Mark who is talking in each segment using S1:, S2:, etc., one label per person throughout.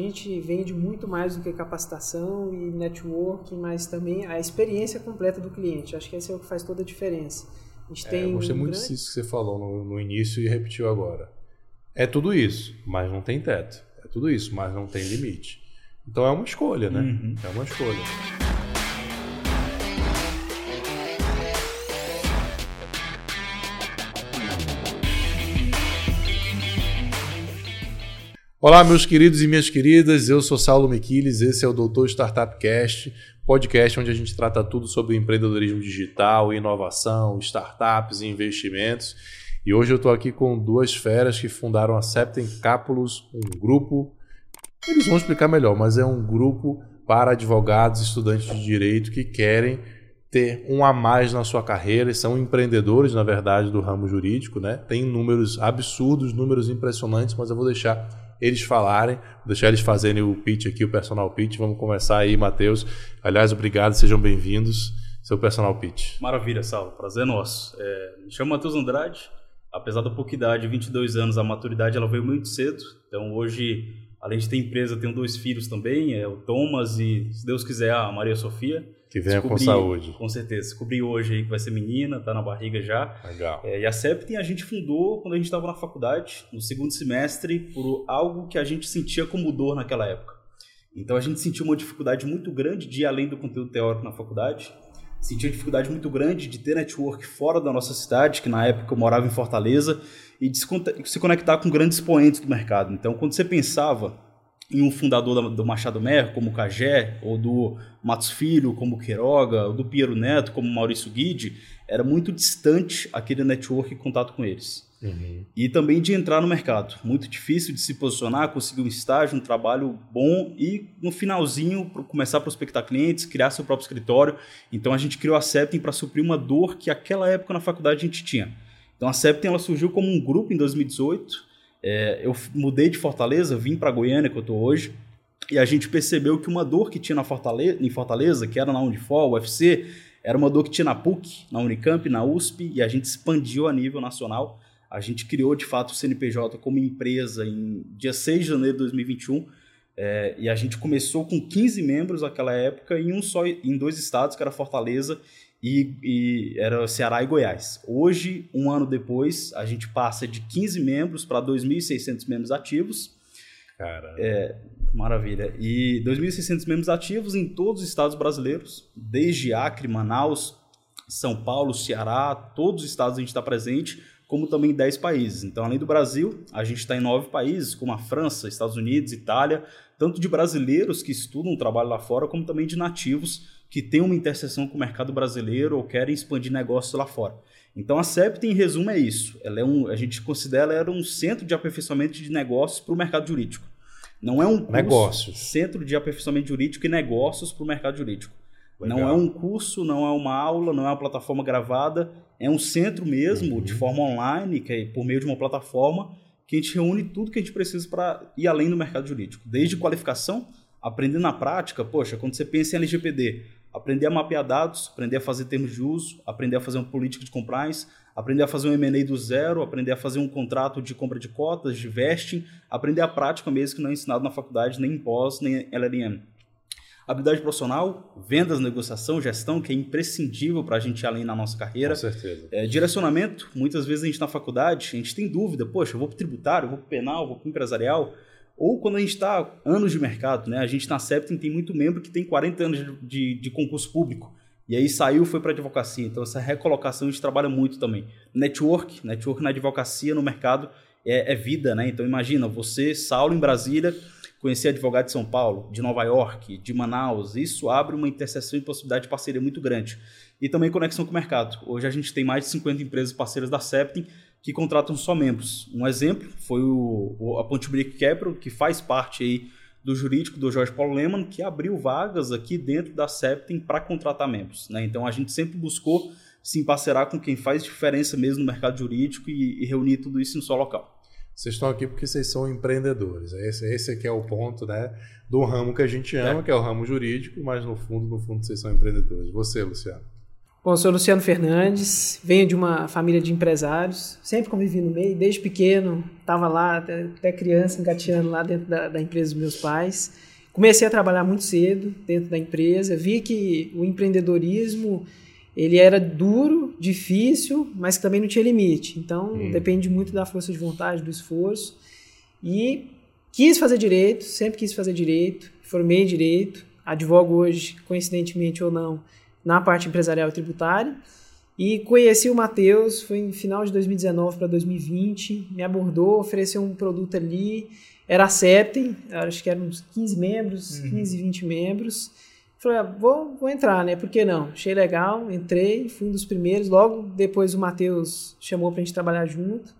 S1: gente vende muito mais do que capacitação e networking, mas também a experiência completa do cliente. Acho que esse é o que faz toda a diferença. A
S2: gente é, tem eu gostei um muito grande... disso que você falou no, no início e repetiu agora. É tudo isso, mas não tem teto. É tudo isso, mas não tem limite. Então é uma escolha, né? Uhum. É uma escolha. Olá, meus queridos e minhas queridas. Eu sou Saulo Miquiles, esse é o Doutor Startup Cast, podcast onde a gente trata tudo sobre empreendedorismo digital, inovação, startups e investimentos. E hoje eu estou aqui com duas feras que fundaram a Septem Cápulos, um grupo. Eles vão explicar melhor, mas é um grupo para advogados, estudantes de direito que querem ter um a mais na sua carreira, eles são empreendedores, na verdade, do ramo jurídico, né? Tem números absurdos, números impressionantes, mas eu vou deixar eles falarem, deixar eles fazerem o pitch aqui, o personal pitch. Vamos começar aí, Matheus. Aliás, obrigado, sejam bem-vindos. Seu personal pitch.
S3: Maravilha, Saulo. Prazer nosso. É, me chamo Matheus Andrade. Apesar da pouca idade, 22 anos, a maturidade ela veio muito cedo. Então, hoje, além de ter empresa, tenho dois filhos também, é o Thomas e, se Deus quiser, a Maria Sofia.
S2: Que venha Descobri, com saúde.
S3: Com certeza. Descobri hoje aí que vai ser menina, tá na barriga já.
S2: Legal.
S3: É, e a Septem a gente fundou quando a gente estava na faculdade, no segundo semestre, por algo que a gente sentia como dor naquela época. Então a gente sentiu uma dificuldade muito grande de ir além do conteúdo teórico na faculdade. Sentia dificuldade muito grande de ter network fora da nossa cidade, que na época eu morava em Fortaleza, e de se conectar com grandes expoentes do mercado. Então quando você pensava em um fundador do Machado Mer, como o Cagé, ou do Matos Filho, como o Queiroga, ou do Piero Neto, como o Maurício Guide, era muito distante aquele network e contato com eles. Uhum. E também de entrar no mercado. Muito difícil de se posicionar, conseguir um estágio, um trabalho bom e no finalzinho começar a prospectar clientes, criar seu próprio escritório. Então a gente criou a Septem para suprir uma dor que aquela época na faculdade a gente tinha. Então a Septem ela surgiu como um grupo em 2018 é, eu mudei de Fortaleza, vim para Goiânia, que eu estou hoje, e a gente percebeu que uma dor que tinha na Fortaleza, em Fortaleza, que era na Unifor, UFC, era uma dor que tinha na PUC, na Unicamp, na USP, e a gente expandiu a nível nacional. A gente criou, de fato, o CNPJ como empresa em dia 6 de janeiro de 2021, é, e a gente começou com 15 membros naquela época em um só em dois estados, que era Fortaleza e, e, era Ceará e Goiás. Hoje, um ano depois, a gente passa de 15 membros para 2.600 membros ativos.
S2: Cara.
S3: É, maravilha. E 2.600 membros ativos em todos os estados brasileiros, desde Acre, Manaus, São Paulo, Ceará, todos os estados a gente está presente, como também em 10 países. Então, além do Brasil, a gente está em nove países, como a França, Estados Unidos, Itália, tanto de brasileiros que estudam, trabalham lá fora, como também de nativos que têm uma interseção com o mercado brasileiro ou querem expandir negócios lá fora. Então a CEPT, em resumo, é isso. Ela é um, a gente considera ela um centro de aperfeiçoamento de negócios para o mercado jurídico. Não é um curso,
S2: negócios.
S3: centro de aperfeiçoamento jurídico e negócios para o mercado jurídico. Legal. Não é um curso, não é uma aula, não é uma plataforma gravada, é um centro mesmo, uhum. de forma online, que é por meio de uma plataforma que a gente reúne tudo que a gente precisa para ir além do mercado jurídico, desde qualificação, aprender na prática, poxa, quando você pensa em LGPD, aprender a mapear dados, aprender a fazer termos de uso, aprender a fazer uma política de compliance, aprender a fazer um M&A do zero, aprender a fazer um contrato de compra de cotas, de vesting, aprender a prática mesmo que não é ensinado na faculdade, nem em pós, nem LLM. Habilidade profissional, vendas, negociação, gestão, que é imprescindível para a gente ir além na nossa carreira.
S2: Com certeza.
S3: É, direcionamento, muitas vezes a gente na faculdade, a gente tem dúvida, poxa, eu vou para o tributário, eu vou para o penal, vou para o empresarial, ou quando a gente está anos de mercado, né? A gente na Septem tem muito membro que tem 40 anos de, de, de concurso público. E aí saiu foi para advocacia. Então essa recolocação a gente trabalha muito também. Network, network na advocacia, no mercado, é, é vida, né? Então imagina, você, Saulo, em Brasília, conhecer advogado de São Paulo, de Nova York, de Manaus. Isso abre uma interseção e possibilidade de parceria muito grande. E também conexão com o mercado. Hoje a gente tem mais de 50 empresas parceiras da Septem que contratam só membros. Um exemplo foi o, a Ponte Brick Capital, que faz parte aí do jurídico do Jorge Paulo Leman, que abriu vagas aqui dentro da Septem para contratar membros. Né? Então a gente sempre buscou se emparcerar com quem faz diferença mesmo no mercado jurídico e, e reunir tudo isso em um só local.
S2: Vocês estão aqui porque vocês são empreendedores. Esse, esse aqui é o ponto né, do ramo que a gente ama, é. que é o ramo jurídico, mas no fundo, no fundo, vocês são empreendedores. Você, Luciano?
S1: Bom, sou Luciano Fernandes, venho de uma família de empresários, sempre convivi no meio, desde pequeno, estava lá, até, até, criança, engateando lá dentro da, da, empresa dos meus pais. Comecei a trabalhar muito cedo dentro da empresa, vi que o empreendedorismo ele era duro, difícil, mas que também não tinha limite. Então, hum. depende muito da força de vontade, do esforço. E quis fazer direito, sempre quis fazer direito, formei direito, advogo hoje, coincidentemente ou não, na parte empresarial e tributária. E conheci o Matheus, foi em final de 2019 para 2020, me abordou, ofereceu um produto ali, era a Septem, acho que eram uns 15 membros, uhum. 15, 20 membros. Falei, ah, vou, vou entrar, né? Por que não? Achei legal, entrei, fui um dos primeiros. Logo depois o Matheus chamou para a gente trabalhar junto.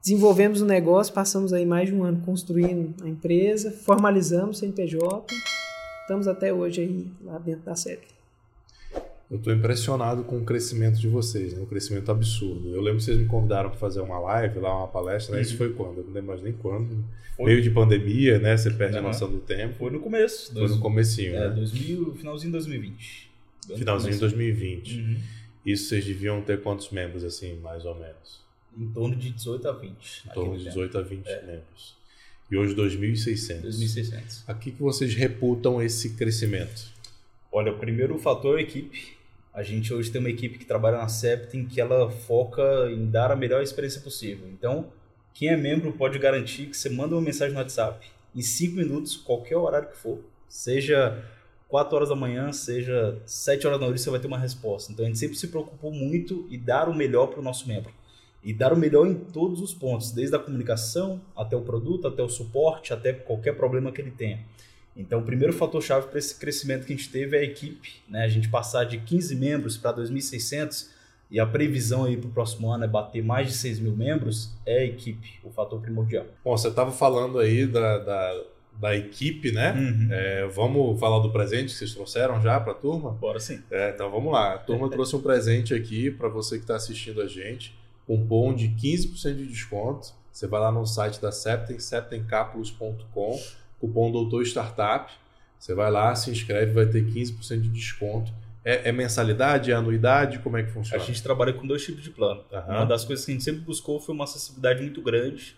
S1: Desenvolvemos o um negócio, passamos aí mais de um ano construindo a empresa, formalizamos o CNPJ, estamos até hoje aí lá dentro da Septem.
S2: Eu estou impressionado com o crescimento de vocês, né? um crescimento absurdo. Eu lembro que vocês me convidaram para fazer uma live, lá uma palestra, né? Isso uhum. foi quando? Eu não lembro mais nem quando. Foi. Meio de pandemia, né? Você perde uhum. a noção do tempo.
S3: Foi no começo.
S2: Foi no comecinho,
S3: é,
S2: né?
S3: 2000, finalzinho de 2020.
S2: Finalzinho de 2020. Uhum. Isso vocês deviam ter quantos membros, assim, mais ou menos?
S3: Em torno de 18 a 20.
S2: Em torno de 18 tempo. a 20 é. membros. E hoje 2.600.
S3: 2.600.
S2: A que, que vocês reputam esse crescimento?
S3: Olha, o primeiro fator é a equipe a gente hoje tem uma equipe que trabalha na Septim que ela foca em dar a melhor experiência possível. Então, quem é membro pode garantir que você manda uma mensagem no WhatsApp em 5 minutos, qualquer horário que for, seja 4 horas da manhã, seja 7 horas da noite, você vai ter uma resposta. Então, a gente sempre se preocupou muito em dar o melhor para o nosso membro. E dar o melhor em todos os pontos, desde a comunicação até o produto, até o suporte, até qualquer problema que ele tenha. Então, o primeiro fator-chave para esse crescimento que a gente teve é a equipe. Né? A gente passar de 15 membros para 2.600 e a previsão aí para o próximo ano é bater mais de 6 mil membros, é a equipe, o fator primordial.
S2: Bom, você estava falando aí da, da, da equipe, né? Uhum. É, vamos falar do presente que vocês trouxeram já para a turma?
S3: Bora sim.
S2: É, então vamos lá. A turma trouxe um presente aqui para você que está assistindo a gente. Cupom de 15% de desconto. Você vai lá no site da Septem, septemcapulos.com cupom Doutor Startup. Você vai lá, se inscreve, vai ter 15% de desconto. É, é, mensalidade, é anuidade? Como é que funciona?
S3: A gente trabalha com dois tipos de plano. Uhum. Uma das coisas que a gente sempre buscou foi uma acessibilidade muito grande,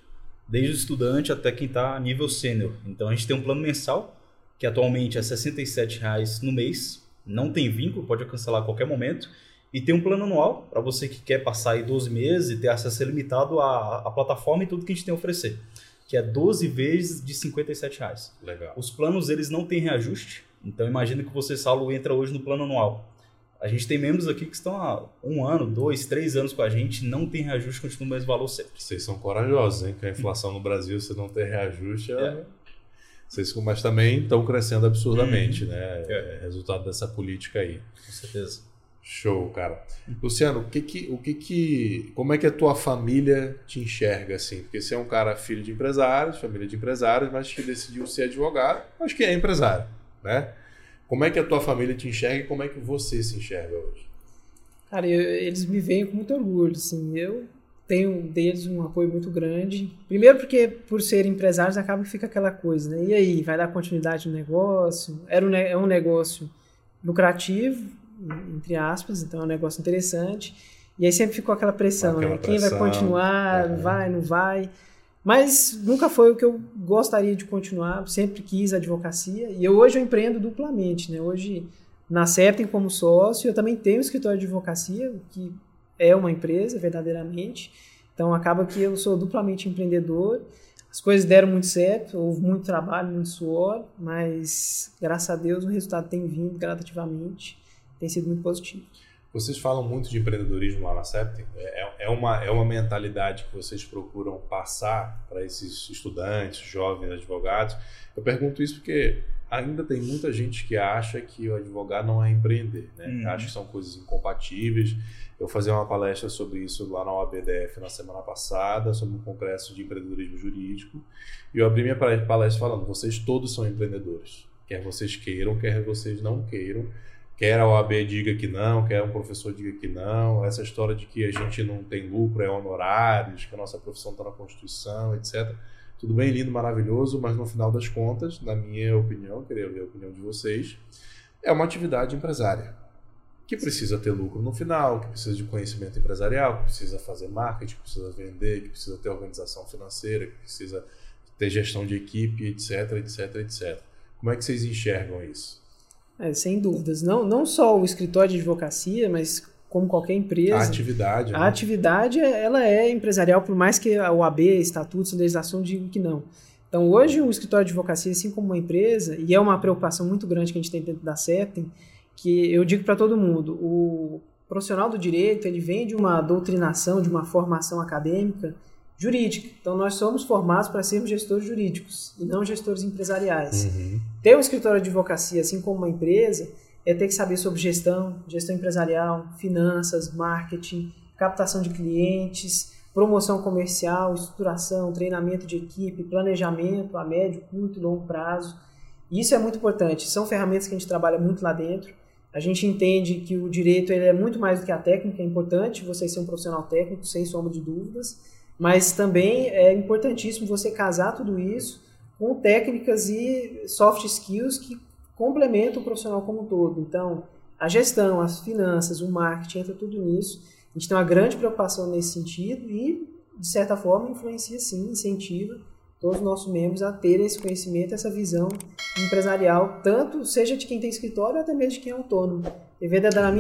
S3: desde o estudante até quem está a nível sênior. Então a gente tem um plano mensal, que atualmente é R$ 67,00 no mês, não tem vínculo, pode cancelar a qualquer momento. E tem um plano anual, para você que quer passar aí 12 meses e ter acesso ilimitado à, à plataforma e tudo que a gente tem a oferecer que é 12 vezes de 57 reais.
S2: Legal.
S3: Os planos eles não têm reajuste, então imagina que você, Saulo, entra hoje no plano anual. A gente tem membros aqui que estão há um ano, dois, três anos com a gente, não tem reajuste, continua o mesmo valor sempre.
S2: Vocês são corajosos, hein? Que a inflação no Brasil, se não tem reajuste, é... é. Vocês, mas também estão crescendo absurdamente, uhum. né? É. é resultado dessa política aí.
S3: Com certeza.
S2: Show, cara. Luciano, o que que, o que que, como é que a tua família te enxerga assim? Porque você é um cara filho de empresários, família de empresários, mas que decidiu ser advogado, mas que é empresário, né? Como é que a tua família te enxerga e como é que você se enxerga hoje?
S1: Cara, eu, eles me veem com muito orgulho, assim. Eu tenho deles um apoio muito grande. Primeiro porque por serem empresários acaba que fica aquela coisa, né? E aí, vai dar continuidade no negócio? Era um, é um negócio lucrativo, entre aspas, então é um negócio interessante. E aí sempre ficou aquela pressão, aquela né? Quem vai continuar, é. vai, não vai. Mas nunca foi o que eu gostaria de continuar, sempre quis advocacia. E eu, hoje eu empreendo duplamente, né? Hoje na Septem como sócio, eu também tenho um escritório de advocacia, que é uma empresa verdadeiramente. Então acaba que eu sou duplamente empreendedor. As coisas deram muito certo, houve muito trabalho, muito suor, mas graças a Deus o resultado tem vindo gradativamente tem sido muito positivo.
S2: Vocês falam muito de empreendedorismo lá na Septem. É, é, uma, é uma mentalidade que vocês procuram passar para esses estudantes, jovens, advogados. Eu pergunto isso porque ainda tem muita gente que acha que o advogado não é empreender, né? Uhum. Acha que são coisas incompatíveis. Eu fazia uma palestra sobre isso lá na OABDF na semana passada, sobre um congresso de empreendedorismo jurídico, e eu abri minha palestra falando: vocês todos são empreendedores, quer vocês queiram, quer vocês não queiram quer a OAB diga que não, quer um professor diga que não, essa história de que a gente não tem lucro, é honorários, que a nossa profissão está na Constituição, etc. Tudo bem, lindo, maravilhoso, mas no final das contas, na minha opinião, queria ver a opinião de vocês, é uma atividade empresária. que precisa ter lucro no final, que precisa de conhecimento empresarial, que precisa fazer marketing, que precisa vender, que precisa ter organização financeira, que precisa ter gestão de equipe, etc, etc, etc. Como é que vocês enxergam isso?
S1: É, sem dúvidas. Não, não só o escritório de advocacia, mas como qualquer empresa.
S2: A atividade.
S1: A
S2: né?
S1: atividade, ela é empresarial, por mais que a OAB, estatutos, legislação digam que não. Então, hoje, o escritório de advocacia, assim como uma empresa, e é uma preocupação muito grande que a gente tem dentro da CEPTEM, que eu digo para todo mundo, o profissional do direito, ele vem de uma doutrinação, de uma formação acadêmica jurídica. Então, nós somos formados para sermos gestores jurídicos e não gestores empresariais.
S2: Uhum.
S1: Ter um escritório de advocacia, assim como uma empresa, é ter que saber sobre gestão, gestão empresarial, finanças, marketing, captação de clientes, promoção comercial, estruturação, treinamento de equipe, planejamento a médio, curto e longo prazo. Isso é muito importante. São ferramentas que a gente trabalha muito lá dentro. A gente entende que o direito ele é muito mais do que a técnica, é importante você ser um profissional técnico, sem sombra de dúvidas, mas também é importantíssimo você casar tudo isso com técnicas e soft skills que complementam o profissional como um todo. Então, a gestão, as finanças, o marketing, entra tudo nisso. A gente tem uma grande preocupação nesse sentido e, de certa forma, influencia sim, incentiva todos os nossos membros a terem esse conhecimento, essa visão empresarial, tanto seja de quem tem escritório até mesmo de quem é autônomo.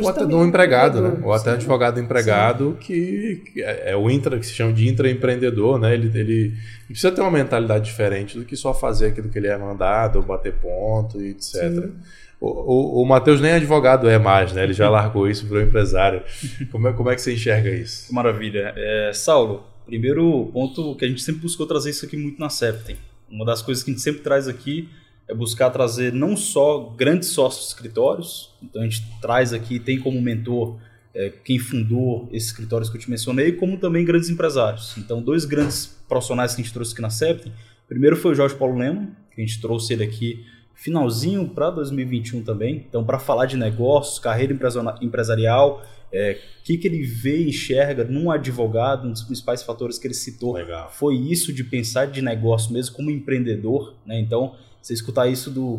S2: Ou até
S1: também
S2: de um empregado, né? Ou até advogado empregado que, que é é o intra, que se chama de intraempreendedor, né? Ele, ele, ele precisa ter uma mentalidade diferente do que só fazer aquilo que ele é mandado, ou bater ponto e etc.
S1: Sim.
S2: O, o, o Matheus nem advogado é mais, né? Ele já largou isso para o empresário. Como é, como é que você enxerga isso?
S3: Maravilha. É, Saulo, primeiro ponto que a gente sempre buscou trazer isso aqui muito na Septem. Uma das coisas que a gente sempre traz aqui é buscar trazer não só grandes sócios de escritórios, então a gente traz aqui, tem como mentor é, quem fundou esses escritórios que eu te mencionei, como também grandes empresários. Então, dois grandes profissionais que a gente trouxe aqui na Septem. Primeiro foi o Jorge Paulo Lema, que a gente trouxe ele aqui finalzinho para 2021 também. Então, para falar de negócios, carreira empresa- empresarial, é, o que, que ele vê e enxerga num advogado, um dos principais fatores que ele citou
S2: Legal.
S3: foi isso de pensar de negócio mesmo como empreendedor, né? Então, você escutar isso do-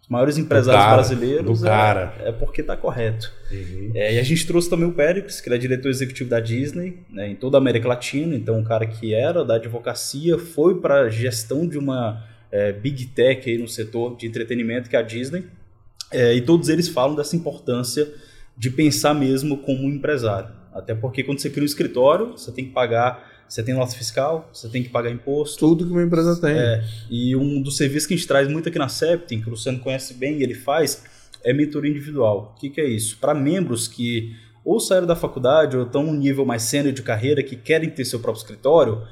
S3: dos maiores empresários
S2: cara,
S3: brasileiros
S2: do
S3: é-
S2: cara.
S3: É, porque tá correto.
S2: Uhum.
S3: É, e a gente trouxe também o Péricles, que ele é diretor executivo da Disney, né, em toda a América Latina, então um cara que era da advocacia, foi para a gestão de uma é, big tech aí no setor de entretenimento, que é a Disney, É, e todos eles falam dessa importância de pensar mesmo como um empresário. Até porque quando você cria um escritório, você tem que pagar, você tem nota fiscal, você tem que pagar imposto,
S2: Tudo que uma empresa tem.
S3: É. e um dos serviços que a gente traz muito aqui na Septem, que o Luciano conhece bem e ele faz, é mentoria individual. O que, que é isso? Para membros que ou saíram da faculdade ou estão num nível mais sênior de carreira que querem ter seu próprio escritório,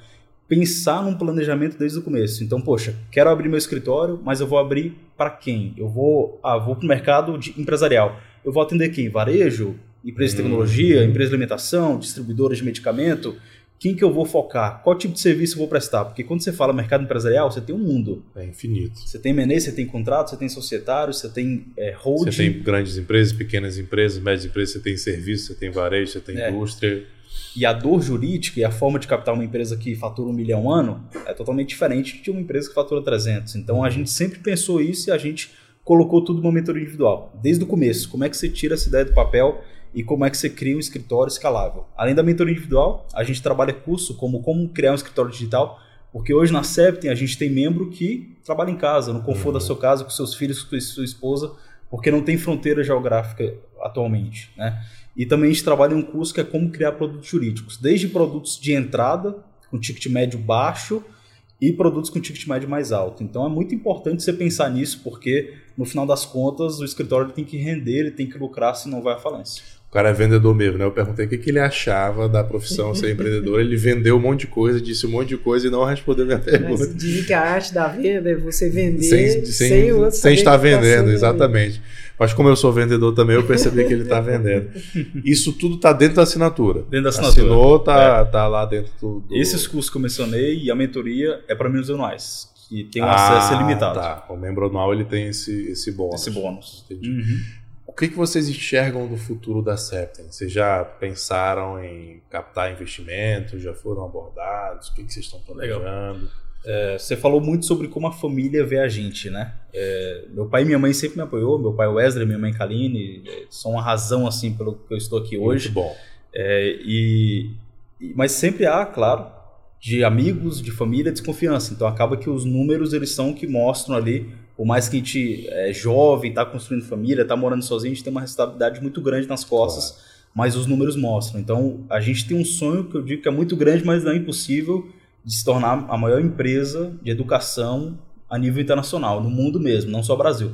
S3: pensar num planejamento desde o começo. Então, poxa, quero abrir meu escritório, mas eu vou abrir para quem? Eu vou, ah, vou para o mercado de- empresarial. Eu vou atender quem? Varejo? Empresa de
S2: Hum.
S3: tecnologia? Empresa de alimentação? Distribuidora de medicamento? Quem que eu vou focar? Qual tipo de serviço eu vou prestar? Porque quando você fala mercado empresarial, você tem um mundo.
S2: É infinito.
S3: Você tem M&A, você tem contrato, você tem societário, você tem é, holding.
S2: Você tem grandes empresas, pequenas empresas, médias empresas, você tem serviço, você tem varejo, você tem
S3: É.
S2: indústria.
S3: E a dor jurídica e a forma de captar uma empresa que fatura um milhão ano é totalmente diferente de uma empresa que fatura 300. Então a gente sempre pensou isso e a gente colocou tudo numa mentoria individual. Desde o começo, como é que você tira essa ideia do papel e como é que você cria um escritório escalável. Além da mentoria individual, a gente trabalha curso como como criar um escritório digital, porque hoje na Septem a gente tem membro que trabalha em casa, no conforto da sua casa, com seus filhos, com sua esposa, porque não tem fronteira geográfica atualmente, né? E também a gente trabalha em um curso que é como criar produtos jurídicos, desde produtos de entrada, com ticket médio baixo, e produtos com ticket médio mais alto. Então é muito importante você pensar nisso, porque no final das contas o escritório tem que render, ele tem que lucrar, senão vai à falência.
S2: O cara é vendedor mesmo, né? Eu perguntei o que, que ele achava da profissão ser empreendedor. Ele vendeu um monte de coisa, disse um monte de coisa e não respondeu minha pergunta.
S1: Mas dizem que a arte da venda é você vender
S2: Sem,
S1: sem,
S2: sem,
S1: o outro
S2: sem estar
S1: tá
S2: vendendo, exatamente. Mas como eu sou vendedor também, eu percebi que ele está vendendo. Isso tudo está dentro da assinatura.
S3: Dentro da assinatura.
S2: Assinou, tá, tá lá dentro do. do-
S3: Esses cursos que eu mencionei e a mentoria é para membros anuais, que tem um
S2: Ah,
S3: acesso ilimitado.
S2: Tá. O membro anual ele tem esse, esse bônus.
S3: Esse bônus.
S2: Entendi.
S3: Uhum.
S2: O que, que vocês enxergam do futuro da Septem? Vocês já pensaram em captar investimentos? Já foram abordados? O que, que vocês estão planejando?
S3: É, você falou muito sobre como a família vê a gente, né? É, meu pai e minha mãe sempre me apoiou, meu pai Wesley, minha mãe Kaline, é, são uma razão assim pelo que eu estou aqui hoje.
S2: Muito bom.
S3: É, e, mas sempre há, claro, de amigos, de família, desconfiança. Então acaba que os números eles são que mostram ali, por mais que a gente é jovem, está construindo família, está morando sozinho, a gente tem uma responsabilidade muito grande nas costas, claro. mas os números mostram. Então a gente tem um sonho que eu digo que é muito grande, mas não é impossível de se tornar a maior empresa de educação a nível internacional, no mundo mesmo, não só Brasil.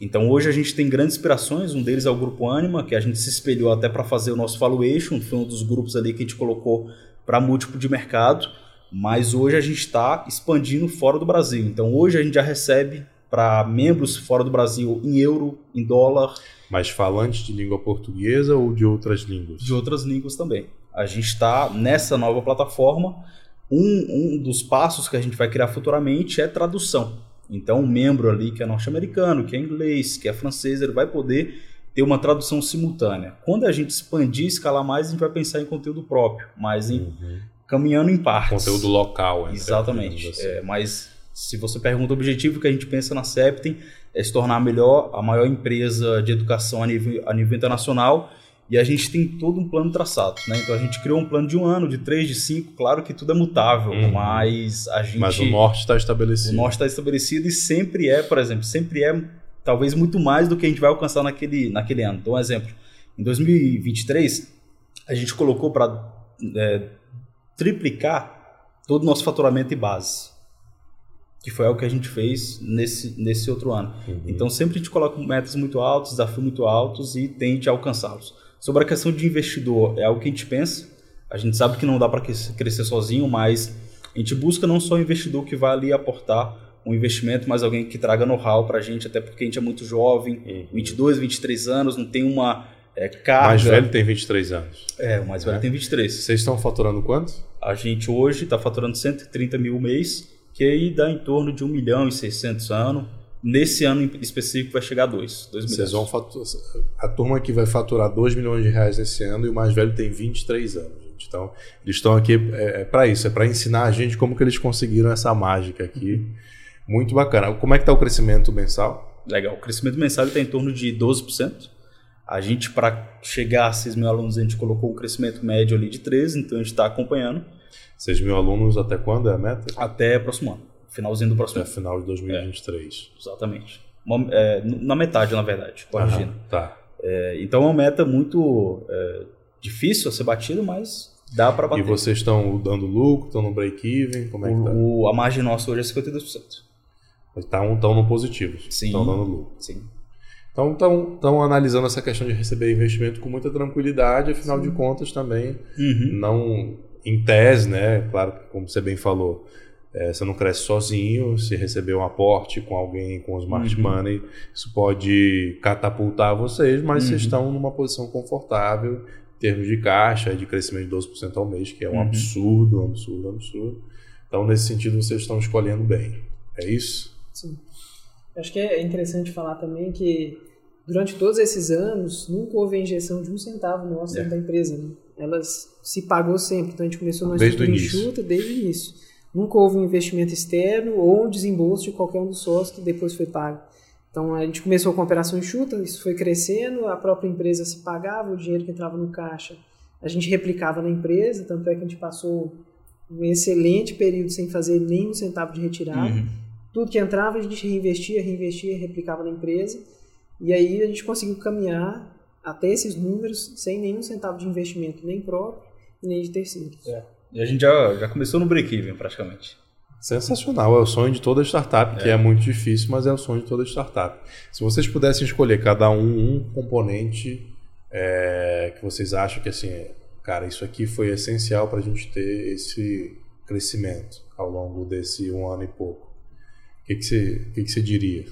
S3: Então hoje a gente tem grandes inspirações, um deles é o grupo Anima, que a gente se espelhou até para fazer o nosso valuation, foi um dos grupos ali que a gente colocou para múltiplo de mercado, mas hoje a gente está expandindo fora do Brasil. Então hoje a gente já recebe para membros fora do Brasil em euro, em dólar.
S2: Mas falantes de língua portuguesa ou de outras línguas?
S3: De outras línguas também. A gente está nessa nova plataforma um, um dos passos que a gente vai criar futuramente é tradução. Então, um membro ali que é norte-americano, que é inglês, que é francês, ele vai poder ter uma tradução simultânea. Quando a gente expandir, escalar mais, a gente vai pensar em conteúdo próprio, mas em uhum. Caminhando em partes.
S2: Conteúdo local,
S3: Exatamente. Assim. É, mas se você pergunta o objetivo que a gente pensa na Septem é se tornar a melhor, a maior empresa de educação a nível, a nível internacional e a gente tem todo um plano traçado, né? Então a gente criou um plano de um ano, de três, de cinco. Claro que tudo é mutável, uhum. mas a gente.
S2: Mas o norte está estabelecido.
S3: O norte está estabelecido e sempre é, por exemplo, sempre é talvez muito mais do que a gente vai alcançar naquele, naquele ano. Então, um exemplo, em 2023 a gente colocou para é, triplicar todo o nosso faturamento e base que foi o que a gente fez nesse, nesse outro ano. Uhum. Então sempre a gente coloca metas muito altas, desafios muito altos e tende a alcançá-los. Sobre a questão de investidor, é algo que a gente pensa. A gente sabe que não dá para crescer sozinho, mas a gente busca não só um investidor que vai ali aportar um investimento, mas alguém que traga know-how para a gente, até porque a gente é muito jovem, uhum. 22, 23 anos, não tem uma é, carga...
S2: O mais velho tem 23 anos.
S3: É, o mais velho é. tem 23.
S2: Vocês estão faturando quanto?
S3: A gente hoje está faturando 130 mil mês, que aí dá em torno de 1 milhão e 600 anos Nesse ano em específico vai chegar a 2. 2
S2: Vocês vão faturar, a turma que vai faturar 2 milhões de reais nesse ano e o mais velho tem 23 anos. Gente. Então, eles estão aqui é, é para isso, é para ensinar a gente como que eles conseguiram essa mágica aqui. Muito bacana. Como é que está o crescimento mensal?
S3: Legal. O crescimento mensal está em torno de 12%. A gente, para chegar a 6 mil alunos, a gente colocou um crescimento médio ali de 13%, então a gente está acompanhando.
S2: 6 mil alunos até quando é a meta?
S3: Até próximo ano finalzinho do próximo
S2: ano. É final de 2023.
S3: É, exatamente. Uma, é, na metade, na verdade, corrigindo.
S2: Aham, tá.
S3: É, então é uma meta muito é, difícil a ser batida, mas dá para bater.
S2: E vocês estão dando lucro, estão no break-even? Como é que tá?
S3: O, a margem nossa hoje é 52%.
S2: Estão tão no positivo.
S3: Sim.
S2: Estão dando lucro.
S3: Sim.
S2: Então estão analisando essa questão de receber investimento com muita tranquilidade, afinal Sim. de contas também
S3: uhum.
S2: não em tese, né? Claro, como você bem falou, é, você não cresce sozinho, se receber um aporte com alguém com smart uhum. money, isso pode catapultar vocês, mas uhum. vocês estão numa posição confortável em termos de caixa, de crescimento de 12% ao mês, que é um uhum. absurdo, um absurdo, um absurdo. Então, nesse sentido, vocês estão escolhendo bem. É isso?
S1: Sim. Acho que é interessante falar também que durante todos esses anos nunca houve a injeção de um centavo nosso é. dentro da empresa. Né? Elas se pagou sempre. Então a gente começou numa
S2: desde estrutura enxuta
S1: desde o início. Nunca houve um investimento externo ou um desembolso de qualquer um dos sócios que depois foi pago. Então a gente começou com a operação enxuta, isso foi crescendo, a própria empresa se pagava, o dinheiro que entrava no caixa a gente replicava na empresa, tanto é que a gente passou um excelente período sem fazer nenhum centavo de retirada. Uhum. Tudo que entrava a gente reinvestia, reinvestia, replicava na empresa. E aí a gente conseguiu caminhar até esses números sem nenhum centavo de investimento, nem próprio nem de terceiros.
S3: É. E a gente já, já começou no break-even praticamente.
S2: Sensacional, é o sonho de toda startup, é. que é muito difícil, mas é o sonho de toda startup. Se vocês pudessem escolher cada um um componente é, que vocês acham que assim, cara, isso aqui foi essencial para a gente ter esse crescimento ao longo desse um ano e pouco, o que, que, você, que, que você diria?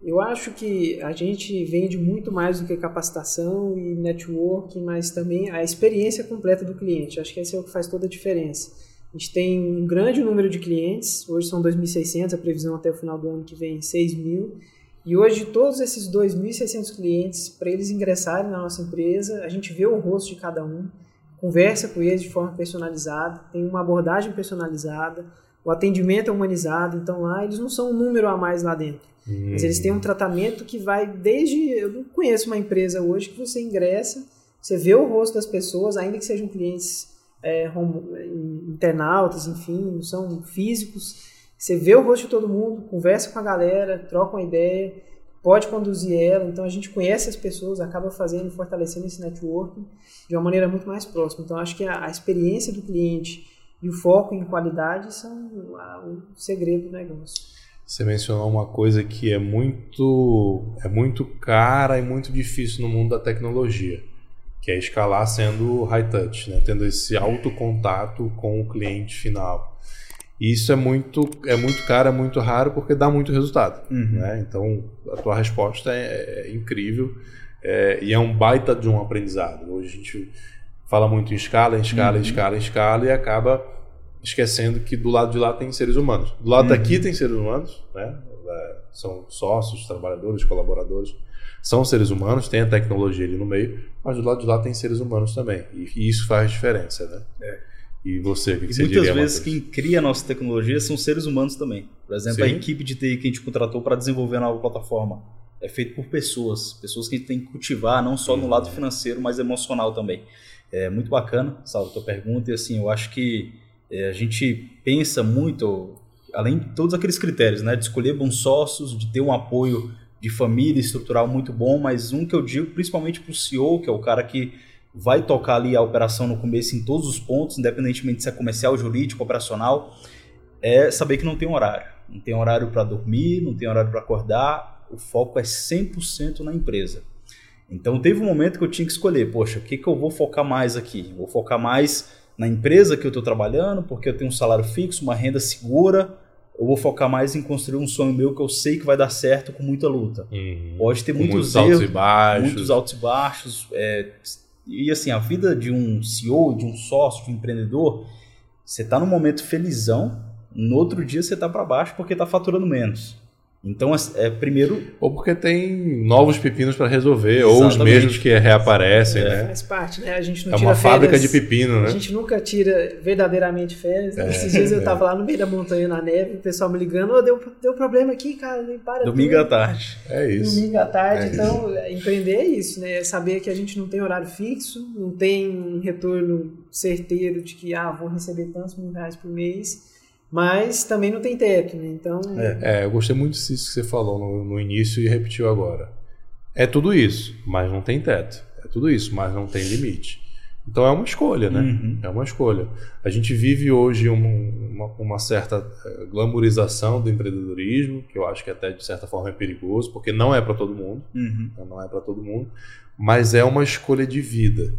S1: Eu acho que a gente vende muito mais do que capacitação e networking, mas também a experiência completa do cliente. Acho que esse é o que faz toda a diferença. A gente tem um grande número de clientes, hoje são 2.600, a previsão até o final do ano que vem 6.000. E hoje, todos esses 2.600 clientes, para eles ingressarem na nossa empresa, a gente vê o rosto de cada um, conversa com eles de forma personalizada, tem uma abordagem personalizada, o atendimento é humanizado, então lá eles não são um número a mais lá dentro.
S2: Hum.
S1: Mas eles têm um tratamento que vai desde. Eu não conheço uma empresa hoje que você ingressa, você vê o rosto das pessoas, ainda que sejam clientes é, internautas, enfim, não são físicos. Você vê o rosto de todo mundo, conversa com a galera, troca uma ideia, pode conduzir ela. Então a gente conhece as pessoas, acaba fazendo, fortalecendo esse networking de uma maneira muito mais próxima. Então acho que a, a experiência do cliente e o foco em qualidade são a, o segredo do negócio.
S2: Você mencionou uma coisa que é muito, é muito cara e muito difícil no mundo da tecnologia, que é escalar sendo high touch, né? tendo esse alto contato com o cliente final. E isso é muito, é muito caro, é muito raro porque dá muito resultado.
S3: Uhum.
S2: Né? Então, a tua resposta é, é incrível é, e é um baita de um aprendizado. Hoje a gente fala muito em escala, em escala,
S3: Uhum.
S2: em escala, em escala e acaba esquecendo que do lado de lá tem seres humanos. Do lado
S3: Uhum.
S2: daqui tem seres humanos, né? É, São sócios, trabalhadores, colaboradores. São seres humanos, tem a tecnologia ali no meio, mas do lado de lá tem seres humanos também. E, e isso faz diferença, né?
S3: É.
S2: E você, o que, que
S3: E
S2: você
S3: muitas
S2: diria,
S3: vezes
S2: Matheus?
S3: quem cria a nossa tecnologia são seres humanos também. Por exemplo, a
S2: Sim.
S3: equipe de TI que a gente contratou para desenvolver a nova plataforma é feito por pessoas, pessoas que a gente tem que cultivar não só no
S2: Uhum.
S3: lado financeiro, mas emocional também. É muito bacana, Salvo, a tua pergunta, e assim, eu acho que é, a gente pensa muito, além de todos aqueles critérios, né, de escolher bons sócios, de ter um apoio de família estrutural muito bom, mas um que eu digo principalmente para o CEO, que é o cara que vai tocar ali a operação no começo em todos os pontos, independentemente se é comercial, jurídico, operacional, é saber que não tem horário. Não tem horário para dormir, não tem horário para acordar, o foco é 100% na empresa. Então teve um momento que eu tinha que escolher, poxa, o que, que eu vou focar mais aqui? Vou focar mais na empresa que eu estou trabalhando, porque eu tenho um salário fixo, uma renda segura, ou vou focar mais em construir um sonho meu que eu sei que vai dar certo com muita luta.
S2: Uhum.
S3: Pode ter
S2: Com
S3: muitos,
S2: altos
S3: erros,
S2: e baixos.
S3: muitos altos e baixos. é, e assim, a vida de um CEO, de um sócio, de um empreendedor, você está num momento felizão, no outro dia você está para baixo porque está faturando menos. Então, é, é, primeiro,
S2: Ou porque tem novos pepinos para resolver, ou os
S3: Exatamente.
S2: mesmos que reaparecem, né?
S1: Faz parte, né? A gente não
S2: É
S1: tira
S2: uma fábrica
S1: férias-
S2: de pepino,
S1: A
S2: né?
S1: gente nunca tira verdadeiramente férias.
S2: É,
S1: Esses dias eu
S2: é.
S1: tava lá no meio da montanha, na neve, o pessoal me ligando, ô, deu, deu problema aqui, cara, nem para
S3: domingo
S1: tudo.
S3: à tarde.
S2: É isso.
S1: Domingo à tarde,
S2: É
S1: então empreender é isso, né? É saber que a gente não tem horário fixo, não tem um retorno certeiro de que ah, vou receber tantos mil reais por mês, mas também não tem teto, né? Então
S2: É, eu gostei muito disso que você falou no, no início e repetiu agora. É tudo isso, mas não tem teto. É tudo isso, mas não tem limite. Então é uma escolha, né?
S3: Uhum.
S2: É uma escolha. A gente vive hoje um- uma, uma certa eh, glamorização do empreendedorismo, que eu acho que até de certa forma é perigoso, porque não é para todo mundo.
S3: Uhum.
S2: né? não é para todo mundo, mas é uma escolha de vida.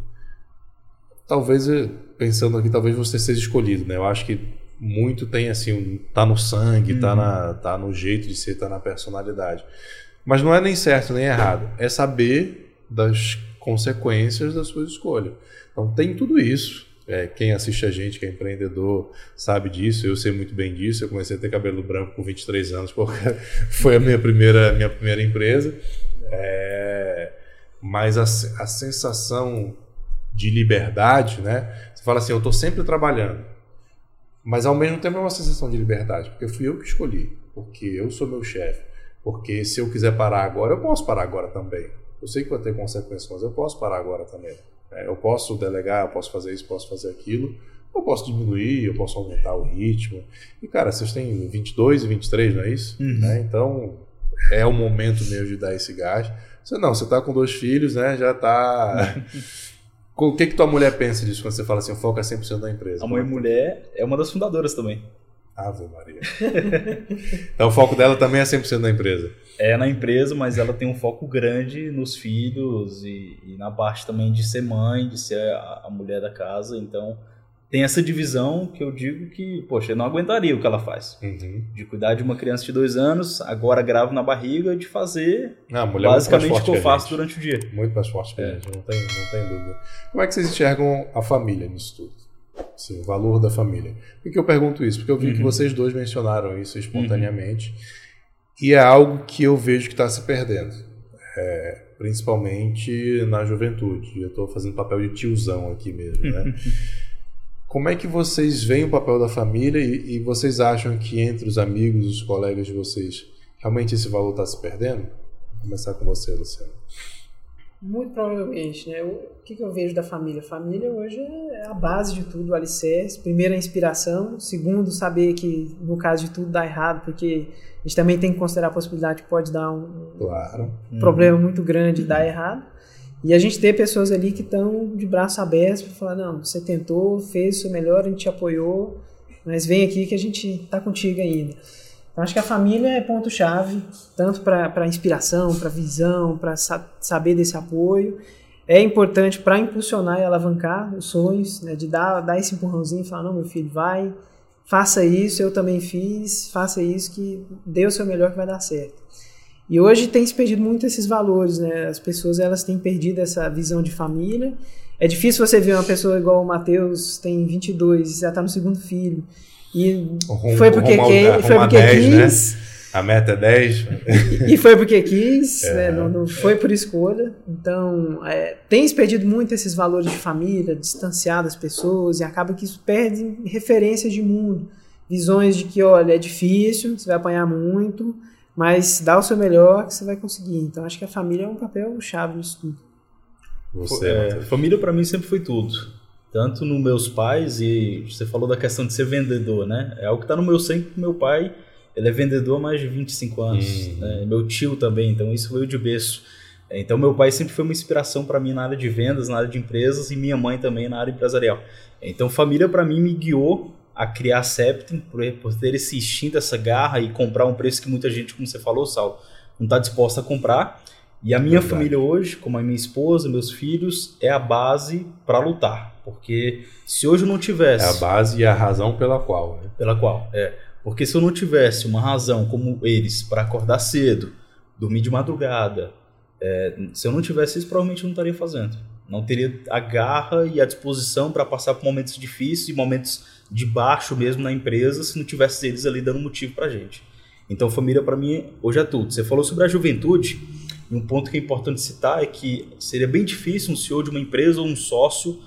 S2: Talvez, eh, pensando aqui, talvez você seja escolhido, né? Eu acho que muito tem assim, tá no sangue, tá,
S3: Uhum.
S2: na, tá no jeito de ser, tá na personalidade. Mas não é nem certo nem errado, é saber das consequências da sua escolha. Então tem tudo isso. É, quem assiste a gente, que é empreendedor, sabe disso. Eu sei muito bem disso. Eu comecei a ter cabelo branco com 23 anos, porque foi a minha primeira, minha primeira empresa. É, mas a, a sensação de liberdade, né? Você fala assim, eu estou sempre trabalhando, mas ao mesmo tempo é uma sensação de liberdade, porque fui eu que escolhi, porque eu sou meu chefe, porque se eu quiser parar agora, eu posso parar agora também. Eu sei que vai ter consequências, mas eu posso parar agora também. É, eu posso delegar, eu posso fazer isso, posso fazer aquilo, eu posso diminuir, eu posso aumentar o ritmo. E cara, vocês têm 22 e 23, não é isso?
S3: Uhum.
S2: Né? Então é o momento mesmo de dar esse gás. Você não, você tá com dois filhos, né? Já tá. o que que tua mulher pensa disso quando você fala assim, o foco é 100% da empresa?
S3: A mãe mulher é uma das fundadoras também.
S2: Ave Maria. então o foco dela também é 100% da empresa.
S3: É na empresa, mas ela tem um foco grande nos filhos e, e na parte também de ser mãe, de ser a, a mulher da casa. Então tem essa divisão que eu digo que, poxa, eu não aguentaria o que ela faz.
S2: Uhum.
S3: De cuidar de uma criança de dois anos, agora gravo na barriga, de fazer
S2: a é
S3: basicamente o que eu faço
S2: a gente.
S3: durante o dia.
S2: Muito mais forte que a
S3: É.
S2: gente, não tem, não tem dúvida. Como é que vocês enxergam a família nisso tudo? Assim, o valor da família. Por que eu pergunto isso? Porque eu vi que
S3: Uhum.
S2: vocês dois mencionaram isso espontaneamente. E é algo que eu vejo que está se perdendo. É, principalmente na juventude. Eu estou fazendo papel de tiozão aqui mesmo, né? Como é que vocês veem o papel da família e, e vocês acham que entre os amigos, os colegas de vocês, realmente esse valor está se perdendo? Vou começar com você, Luciano.
S1: Muito provavelmente, né? O que, que eu vejo da família? Família hoje é a base de tudo, o alicerce. Primeiro, a inspiração. Segundo, saber que no caso de tudo dá errado, porque a gente também tem que considerar a possibilidade que pode dar um,
S2: claro.
S1: um problema muito grande e dar errado. E a gente ter pessoas ali que estão de braço aberto para falar: não, você tentou, fez o seu melhor, a gente te apoiou, mas vem aqui que a gente está contigo ainda. Então, acho que a família é ponto-chave, tanto para inspiração, para visão, para sa saber desse apoio. É importante para impulsionar e alavancar os sonhos, né, de dar, dar esse empurrãozinho e falar: não, meu filho, vai, faça isso, eu também fiz, faça isso, que dê o seu melhor que vai dar certo. E hoje tem se perdido muito esses valores, né? As pessoas elas têm perdido essa visão de família. É difícil você ver uma pessoa igual o Matheus, tem 22, já está no segundo filho. E foi porque,
S2: rumo, rumo
S1: foi porque
S2: 10,
S1: quis.
S2: Né? A meta é 10.
S1: e foi porque quis,
S2: É.
S1: né? não, não foi por escolha. Então, é, tem se perdido muito esses valores de família, distanciar das pessoas, e acaba que isso perde referências de mundo. Visões de que, olha, é difícil, você vai apanhar muito, mas dá o seu melhor que você vai conseguir. Então, acho que a família é um papel chave nisso tudo.
S2: Você,
S3: É, família para mim sempre foi tudo. Tanto nos meus pais, e você falou da questão de ser vendedor, né? É algo que tá no meu sangue, meu pai, ele é vendedor há mais de 25 anos.
S2: Hum.
S3: né? Meu tio também, então isso veio de berço. Então meu pai sempre foi uma inspiração para mim na área de vendas, na área de empresas, e minha mãe também na área empresarial. Então família para mim me guiou a criar Septim, por, por ter esse instinto, essa garra e comprar um preço que muita gente, como você falou, Sal, não está disposta a comprar. E a minha
S2: Verdade.
S3: família hoje, como a minha esposa, meus filhos, é a base para lutar. Porque se hoje eu não
S2: É
S3: tivesse.
S2: a base e a razão pela qual. Né?
S3: Pela qual? É. Porque se eu não tivesse uma razão como eles para acordar cedo, dormir de madrugada, é, se eu não tivesse isso, provavelmente eu não estaria fazendo. Não teria a garra e a disposição para passar por momentos difíceis e momentos de baixo mesmo na empresa se não tivesse eles ali dando motivo para gente. Então, família para mim hoje é tudo. Você falou sobre a juventude e um ponto que é importante citar é que seria bem difícil um CEO de uma empresa ou um sócio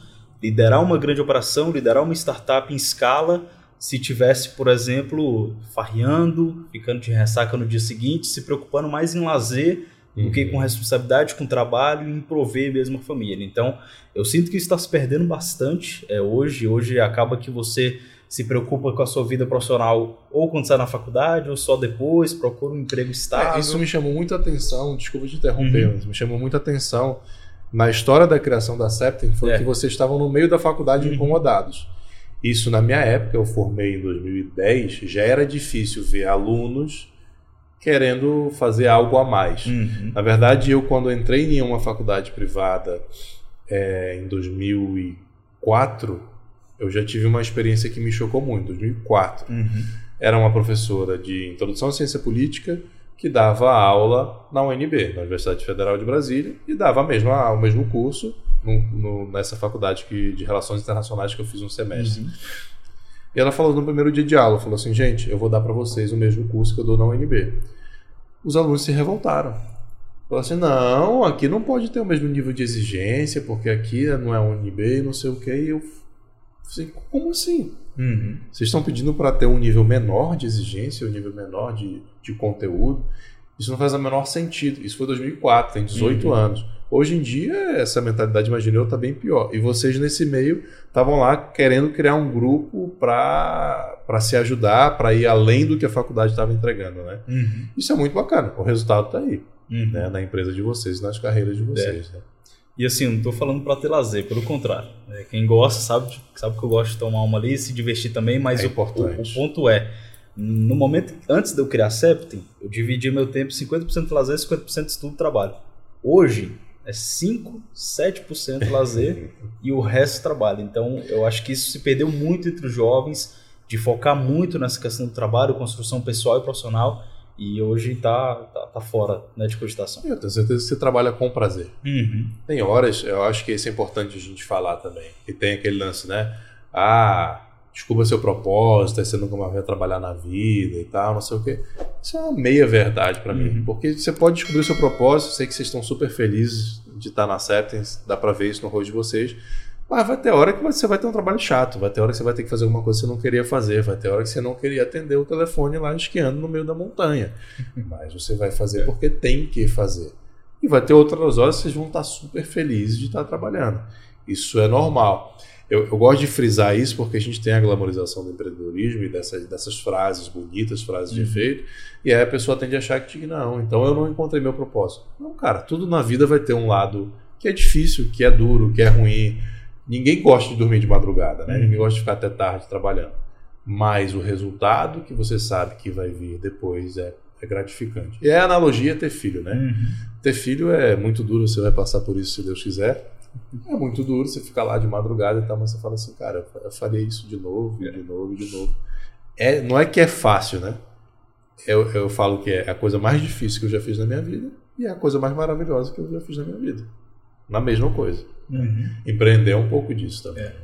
S3: liderar uma grande operação, liderar uma startup em escala se tivesse, por exemplo, farreando, ficando de ressaca no dia seguinte, se preocupando mais em lazer do que com responsabilidade, com trabalho e em prover mesmo a família. Então, eu sinto que isso está se perdendo bastante é, hoje. Hoje acaba que você se preocupa com a sua vida profissional ou quando está na faculdade ou só depois, procura um emprego estável.
S2: É, isso me chamou muita atenção, desculpa te interromper, mas me chamou muita atenção na história da criação da Septem foi
S3: É.
S2: que vocês estavam no meio da faculdade
S3: Uhum.
S2: incomodados. Isso na minha época, eu formei em 2010, já era difícil ver alunos querendo fazer algo a mais.
S3: Uhum.
S2: Na verdade, eu quando entrei em uma faculdade privada é, em 2004, eu já tive uma experiência que me chocou muito. 2004
S3: Uhum.
S2: era uma professora de Introdução à Ciência Política que dava aula na UNB, na Universidade Federal de Brasília, e dava mesmo a- o mesmo curso no- no- nessa faculdade que- de Relações Internacionais que eu fiz um semestre.
S3: Uhum.
S2: E ela falou no primeiro dia de aula, falou assim, gente, eu vou dar para vocês o mesmo curso que eu dou na UNB. Os alunos se revoltaram. Falaram assim, não, aqui não pode ter o mesmo nível de exigência, porque aqui não é UNB, não sei o quê. E eu falei, como assim?
S3: Uhum.
S2: Vocês estão pedindo para ter um nível menor de exigência, um nível menor de, de conteúdo. Isso não faz o menor sentido. Isso foi 2004, tem 18
S3: Uhum.
S2: anos. Hoje em dia, essa mentalidade, imagino eu, está bem pior. E vocês, nesse meio, estavam lá querendo criar um grupo para se ajudar, para ir além do que a faculdade estava entregando. Né?
S3: Uhum.
S2: Isso é muito bacana. O resultado está aí,
S3: Uhum.
S2: né? na empresa de vocês, nas carreiras de vocês. né?
S3: E assim, eu não tô falando pra ter lazer, pelo contrário. É, quem gosta sabe, sabe que eu gosto de tomar uma ali e se divertir também, mas
S2: É
S3: o,
S2: importante.
S3: o- o ponto é, no momento antes de eu criar a Septem, eu dividia meu tempo 50% lazer e 50% estudo e trabalho. Hoje é 5, 7% lazer e o resto trabalho. Então, eu acho que isso se perdeu muito entre os jovens de focar muito nessa questão do trabalho, construção pessoal e profissional. E hoje tá, tá, tá fora né, de cogitação.
S2: Eu tenho certeza que você trabalha com prazer.
S3: Uhum.
S2: Tem horas, eu acho que isso é importante a gente falar também. E tem aquele lance, né? Ah, desculpa seu propósito, aí você nunca mais vai trabalhar na vida e tal, não sei o quê. Isso é uma meia verdade mim.
S3: Uhum.
S2: Porque você pode descobrir o seu propósito, sei que vocês estão super felizes de estar na Septens, dá pra ver isso no rosto de vocês. Mas vai ter hora que você vai ter um trabalho chato, vai ter hora que você vai ter que fazer alguma coisa que você não queria fazer, vai ter hora que você não queria atender o telefone lá esquiando no meio da montanha. Mas você vai fazer porque tem que fazer. E vai ter outras horas que vocês vão estar super felizes de estar trabalhando. Isso é normal. Eu, eu, gosto de frisar isso porque a gente tem a glamorização do empreendedorismo e dessas, dessas frases bonitas, frases uhum. de efeito, e aí a pessoa tende a achar que não, então eu não encontrei meu propósito. Não, cara, tudo na vida vai ter um lado que é difícil, que é duro, que é ruim. Ninguém gosta de dormir de madrugada, né? Uhum. Ninguém gosta de ficar até tarde trabalhando. Mas o resultado que você sabe que vai vir depois é, é gratificante. E é a analogia ter filho, né? Uhum. Ter filho é muito duro, você vai passar por isso se Deus quiser. É muito duro, você fica lá de madrugada e tal, mas você fala assim, cara, eu faria isso de novo, e de novo, e de novo. É, não é que é fácil, né? Eu, eu falo que é a coisa mais difícil que eu já fiz na minha vida e é a coisa mais maravilhosa que eu já fiz na minha vida. Na mesma coisa. Uhum. Empreender é um pouco disso também. É.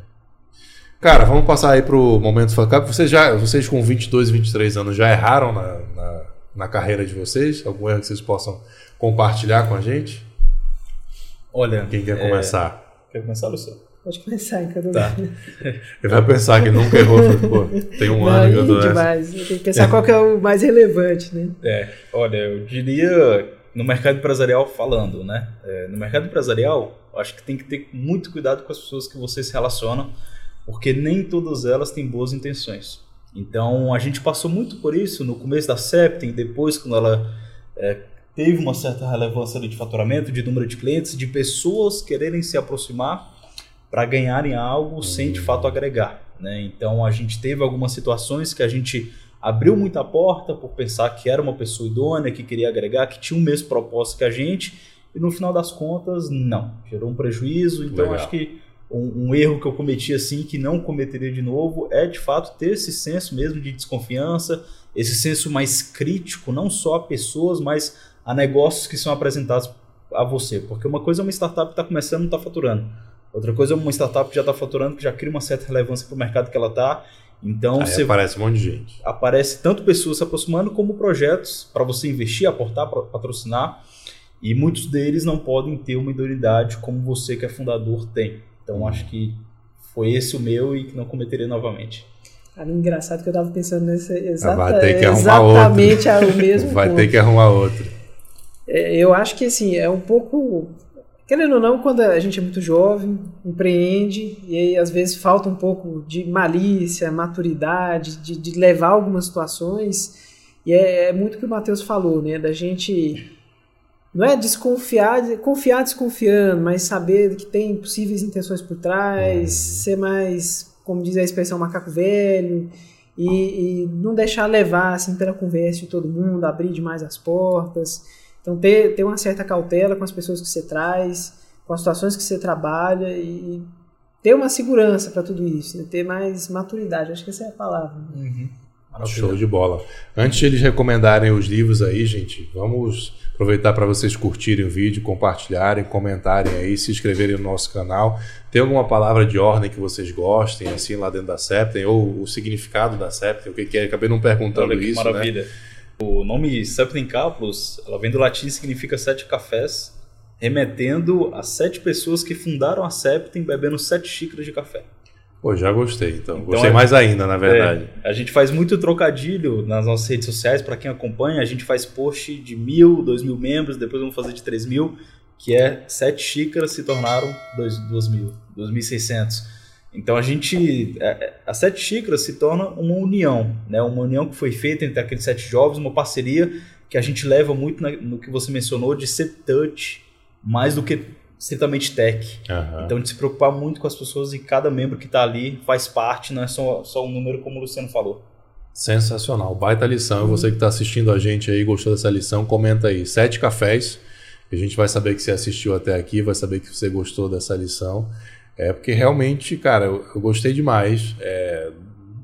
S2: Cara, vamos passar aí pro momento fuck. Vocês, já, vocês com 22, 23 anos já erraram na, na, na carreira de vocês? Algum erro que vocês possam compartilhar com a gente?
S3: Olha.
S2: Quem quer é... começar?
S3: Quer começar, Luciano?
S1: Pode começar, então.
S3: Tá.
S2: Ele vai pensar que nunca errou. Pô, tem um Não, ano que eu tô
S1: demais. Tem que pensar qual que é o mais relevante, né?
S3: É, olha, eu diria no mercado empresarial falando, né? É, no mercado empresarial, acho que tem que ter muito cuidado com as pessoas que você se relaciona, porque nem todas elas têm boas intenções. Então, a gente passou muito por isso no começo da Septem, depois quando ela é, teve uma certa relevância de faturamento, de número de clientes, de pessoas quererem se aproximar para ganharem algo sem de fato agregar. Né? Então a gente teve algumas situações que a gente abriu muita porta por pensar que era uma pessoa idônea, que queria agregar, que tinha o mesmo propósito que a gente, e no final das contas, não. Gerou um prejuízo. Então Legal. acho que um, um, erro que eu cometi assim, que não cometeria de novo, é de fato ter esse senso mesmo de desconfiança, esse senso mais crítico, não só a pessoas, mas a negócios que são apresentados a você. Porque uma coisa é uma startup que está começando e está faturando. Outra coisa é uma startup que já está faturando, que já cria uma certa relevância para o mercado que ela está. Então,
S2: Aí você aparece um monte de gente.
S3: Aparece tanto pessoas se aproximando como projetos para você investir, aportar, patrocinar. E muitos deles não podem ter uma idoneidade como você que é fundador tem. Então, acho que foi esse o meu e que não cometeria novamente.
S1: Cara, engraçado que eu estava pensando nesse exata, Vai ter que exatamente outro. o mesmo
S2: Vai
S1: ponto.
S2: ter que arrumar outro.
S1: É, eu acho que assim, é um pouco. Querendo ou não, quando a gente é muito jovem, empreende, e aí às vezes falta um pouco de malícia, maturidade, de, de levar algumas situações. E é, é muito o que o Matheus falou, né? Da gente não é desconfiar, confiar desconfiando, mas saber que tem possíveis intenções por trás, uhum. ser mais, como diz a expressão, macaco velho, e, e, não deixar levar assim pela conversa de todo mundo, abrir demais as portas. Então, ter, ter uma certa cautela com as pessoas que você traz, com as situações que você trabalha e ter uma segurança para tudo isso, né? ter mais maturidade, acho que essa é a palavra.
S2: Uhum. Show de bola. Antes de eles recomendarem os livros aí, gente, vamos aproveitar para vocês curtirem o vídeo, compartilharem, comentarem aí, se inscreverem no nosso canal. Tem alguma palavra de ordem que vocês gostem, assim, lá dentro da Septem, ou o significado da Septem, o que, que é? Acabei não perguntando Olha, isso,
S3: maravilha.
S2: né?
S3: O nome Septem Capus, ela vem do latim e significa sete cafés, remetendo a sete pessoas que fundaram a Septem bebendo sete xícaras de café.
S2: Pô, já gostei, então. então gostei é, mais ainda, na verdade.
S3: É, a gente faz muito trocadilho nas nossas redes sociais, para quem acompanha, a gente faz post de mil, dois mil membros, depois vamos fazer de três mil, que é sete xícaras se tornaram dois, duas mil, dois mil e seiscentos. Então a gente, é, é, a Sete Xícaras se torna uma união, né? uma união que foi feita entre aqueles sete jovens, uma parceria que a gente leva muito no que você mencionou de ser touch, mais do que estritamente tech. Uhum. Então de se preocupar muito com as pessoas e cada membro que está ali faz parte, não é só, só um número como o Luciano falou.
S2: Sensacional, baita lição. Uhum. Você que está assistindo a gente aí, gostou dessa lição, comenta aí. Sete cafés, a gente vai saber que você assistiu até aqui, vai saber que você gostou dessa lição. É porque realmente, cara, eu, eu gostei demais é,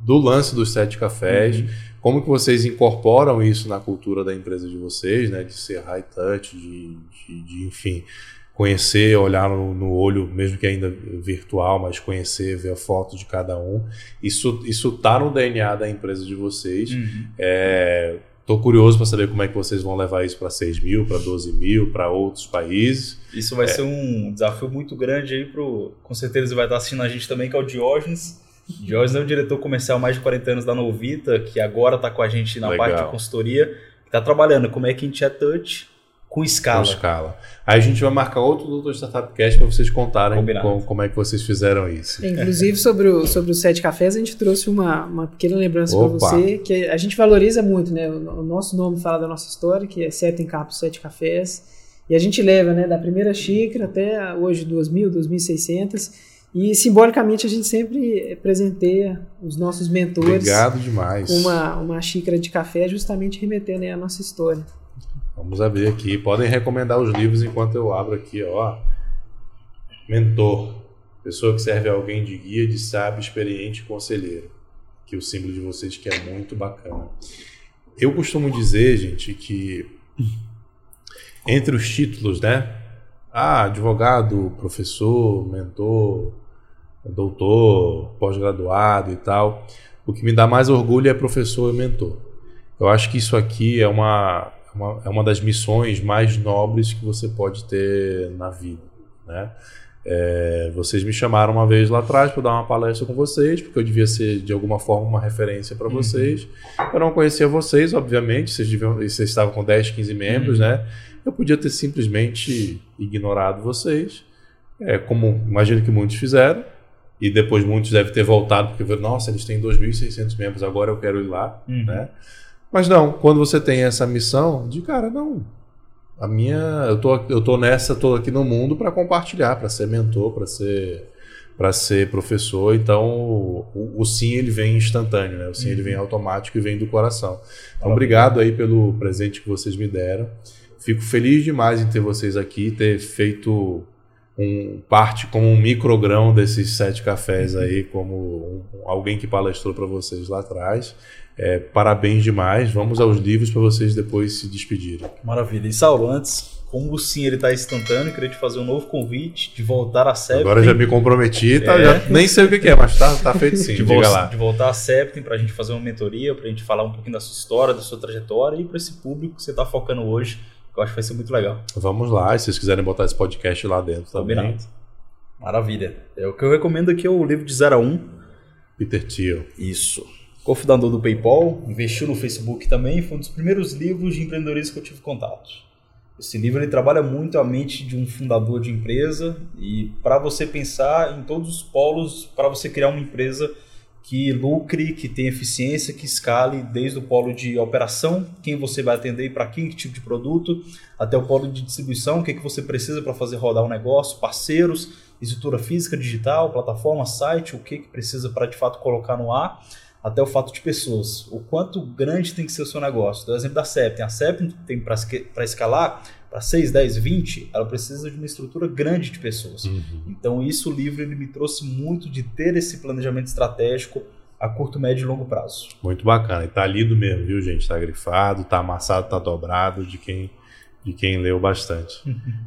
S2: do lance dos sete cafés. Uhum. Como que vocês incorporam isso na cultura da empresa de vocês, né? De ser high touch, de, de, de enfim, conhecer, olhar no, no, olho, mesmo que ainda virtual, mas conhecer, ver a foto de cada um. Isso isso tá no DNA da empresa de vocês. Uhum. É, Tô curioso para saber como é que vocês vão levar isso para 6 mil, para 12 mil, para outros países.
S3: Isso vai é. ser um desafio muito grande aí pro. Com certeza ele vai estar assistindo a gente também, que é o Diógenes. Diógenes é o diretor comercial mais de 40 anos da Novita, que agora está com a gente na Legal. parte de consultoria, está trabalhando como é que a gente é touch com escala.
S2: Com escala. Aí a gente vai marcar outro Doutor Startup Cast para vocês contarem com, como é que vocês fizeram isso.
S1: Inclusive, sobre o, sobre os sete cafés, a gente trouxe uma, uma pequena lembrança para você, que a gente valoriza muito, né? O, o, nosso nome fala da nossa história, que é Sete em Capos, Sete Cafés. E a gente leva, né, da primeira xícara até hoje 2.000, 2.600. E simbolicamente a gente sempre presenteia os nossos mentores.
S2: Obrigado demais.
S1: Uma, uma xícara de café, justamente remetendo né, a nossa história.
S2: Vamos abrir aqui. Podem recomendar os livros enquanto eu abro aqui, ó. Mentor. Pessoa que serve a alguém de guia, de sábio, experiente conselheiro. Que o símbolo de vocês que é muito bacana. Eu costumo dizer, gente, que entre os títulos, né? Ah, advogado, professor, mentor, doutor, pós-graduado e tal. O que me dá mais orgulho é professor e mentor. Eu acho que isso aqui é uma, uma, é uma das missões mais nobres que você pode ter na vida, né? É, vocês me chamaram uma vez lá atrás para dar uma palestra com vocês, porque eu devia ser de alguma forma uma referência para uhum. vocês. Eu não conhecia vocês, obviamente, vocês, deviam, vocês estavam com 10, 15 membros, uhum. né? Eu podia ter simplesmente ignorado vocês, é, como imagino que muitos fizeram, e depois muitos devem ter voltado porque nossa, eles têm 2.600 membros, agora eu quero ir lá, uhum. né? Mas não, quando você tem essa missão, de cara, não. A minha, eu tô, eu tô nessa, tô aqui no mundo para compartilhar, para ser mentor, para ser para ser professor, então o, o, sim ele vem instantâneo, né? O sim uhum. ele vem automático e vem do coração. Então, obrigado aí pelo presente que vocês me deram. Fico feliz demais em ter vocês aqui, ter feito um parte como um microgrão desses sete cafés aí, como um, alguém que palestrou para vocês lá atrás. É, parabéns demais. Vamos aos livros para vocês depois se despedirem.
S3: Maravilha. E Saulo, antes, como sim ele está instantâneo, queria te fazer um novo convite de voltar a Septem.
S2: Agora já me comprometi, tá? É. Já, nem sei o que é, mas tá, tá feito sim.
S3: de,
S2: diga lá.
S3: de voltar a Septem para a gente fazer uma mentoria, para a gente falar um pouquinho da sua história, da sua trajetória e para esse público que você está focando hoje, que eu acho que vai ser muito legal.
S2: Vamos lá, se vocês quiserem botar esse podcast lá dentro também. Combinado.
S3: Maravilha. É, o que eu recomendo aqui é o livro de 0 a 1.
S2: Peter Thiel.
S3: Isso cofundador do PayPal, investiu no Facebook também, foi um dos primeiros livros de empreendedorismo que eu tive contato. Esse livro ele trabalha muito a mente de um fundador de empresa e para você pensar em todos os polos para você criar uma empresa que lucre, que tenha eficiência, que escale desde o polo de operação, quem você vai atender e para que tipo de produto, até o polo de distribuição, o que, é que você precisa para fazer rodar um negócio, parceiros, estrutura física, digital, plataforma, site, o que, que precisa para de fato colocar no ar até o fato de pessoas. O quanto grande tem que ser o seu negócio. Do exemplo da Septem. A Septem tem para escalar para 6, 10, 20, ela precisa de uma estrutura grande de pessoas. Uhum. Então, isso o livro ele me trouxe muito de ter esse planejamento estratégico a curto, médio e longo prazo.
S2: Muito bacana. E tá lido mesmo, viu, gente? Tá grifado, tá amassado, tá dobrado de quem de quem leu bastante.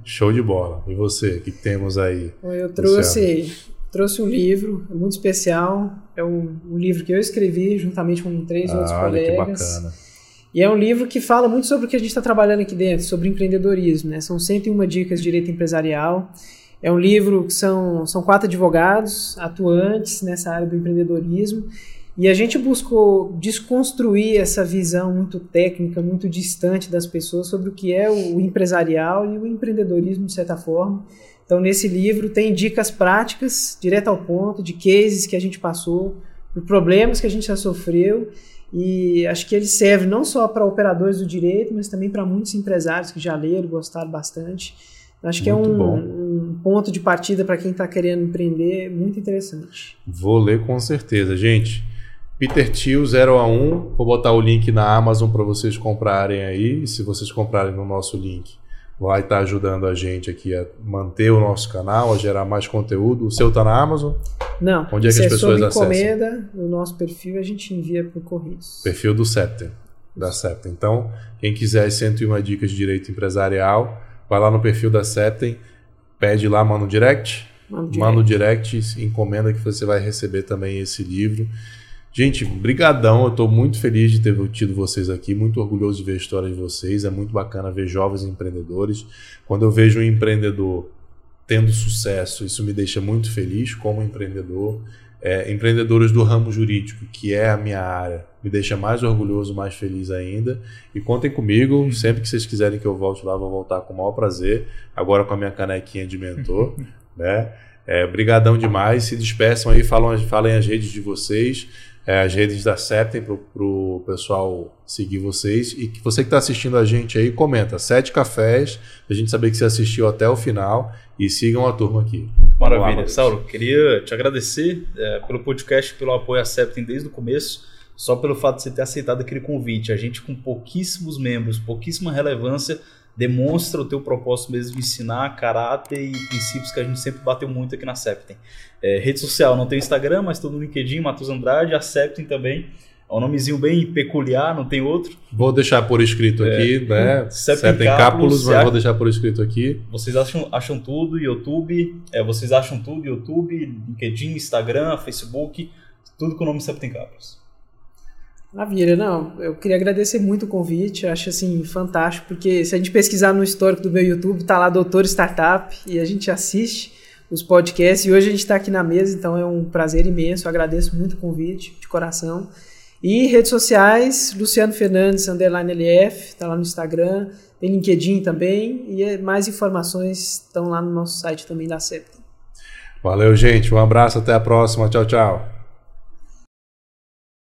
S2: Show de bola. E você, o que temos aí?
S1: Eu trouxe trouxe um livro é muito especial. É um, um, livro que eu escrevi juntamente com três ah, outros colegas. E é um livro que fala muito sobre o que a gente está trabalhando aqui dentro, sobre empreendedorismo. Né? São 101 dicas de direito empresarial. É um livro que são, são quatro advogados atuantes nessa área do empreendedorismo. E a gente buscou desconstruir essa visão muito técnica, muito distante das pessoas sobre o que é o empresarial e o empreendedorismo, de certa forma. Então, nesse livro tem dicas práticas, direto ao ponto, de cases que a gente passou, de problemas que a gente já sofreu. E acho que ele serve não só para operadores do direito, mas também para muitos empresários que já leram, gostaram bastante. Acho que é muito é um, um, ponto de partida para quem está querendo empreender muito interessante.
S2: Vou ler com certeza. Gente, Peter Thiel 0 a 1. Vou botar o link na Amazon para vocês comprarem aí. E se vocês comprarem no nosso link, vai estar tá ajudando a gente aqui a manter o nosso canal, a gerar mais conteúdo. O seu está na Amazon?
S1: Não. Onde é que as é pessoas acessam? encomenda, no nosso perfil a gente envia por correios.
S2: Perfil do Septem, da Septem. Então, quem quiser 101 dicas de direito empresarial, vai lá no perfil da Septem, pede lá, manda um direct, manda um direct encomenda que você vai receber também esse livro. Gente, brigadão, eu estou muito feliz de ter tido vocês aqui, muito orgulhoso de ver a história de vocês, é muito bacana ver jovens empreendedores. Quando eu vejo um empreendedor tendo sucesso, isso me deixa muito feliz como empreendedor. É, empreendedores do ramo jurídico, que é a minha área, me deixa mais orgulhoso, mais feliz ainda. E contem comigo, sempre que vocês quiserem que eu volte lá, vou voltar com o maior prazer, agora com a minha canequinha de mentor. né? É, brigadão demais, se despeçam aí, falam, falem as redes de vocês é, as redes da Septem para o pessoal seguir vocês. E que você que está assistindo a gente aí, comenta. Sete cafés, a gente saber que você assistiu até o final e sigam a turma aqui.
S3: Maravilha. Lá, Saulo, queria te agradecer é, pelo podcast, pelo apoio à Septem desde o começo. Só pelo fato de você ter aceitado aquele convite. A gente com pouquíssimos membros, pouquíssima relevância, demonstra o teu propósito mesmo de ensinar caráter e princípios que a gente sempre bateu muito aqui na Septem. É, rede social, não tem Instagram, mas estou no LinkedIn, Matheus Andrade, a Septem também. É um nomezinho bem peculiar, não tem outro.
S2: Vou deixar por escrito é, aqui, né? Septem Cápulos, mas vou deixar por escrito aqui.
S3: Vocês acham, acham tudo, YouTube, é, vocês acham tudo, YouTube, LinkedIn, Instagram, Facebook, tudo com o nome Septem Cápulos.
S1: Maravilha, não, eu queria agradecer muito o convite, acho assim fantástico, porque se a gente pesquisar no histórico do meu YouTube, tá lá Doutor Startup e a gente assiste os podcasts e hoje a gente está aqui na mesa, então é um prazer imenso, eu agradeço muito o convite, de coração. E redes sociais, Luciano Fernandes, underline LF, tá lá no Instagram, tem LinkedIn também, e mais informações estão lá no nosso site também da CEPTA.
S2: Valeu, gente, um abraço, até a próxima, tchau, tchau.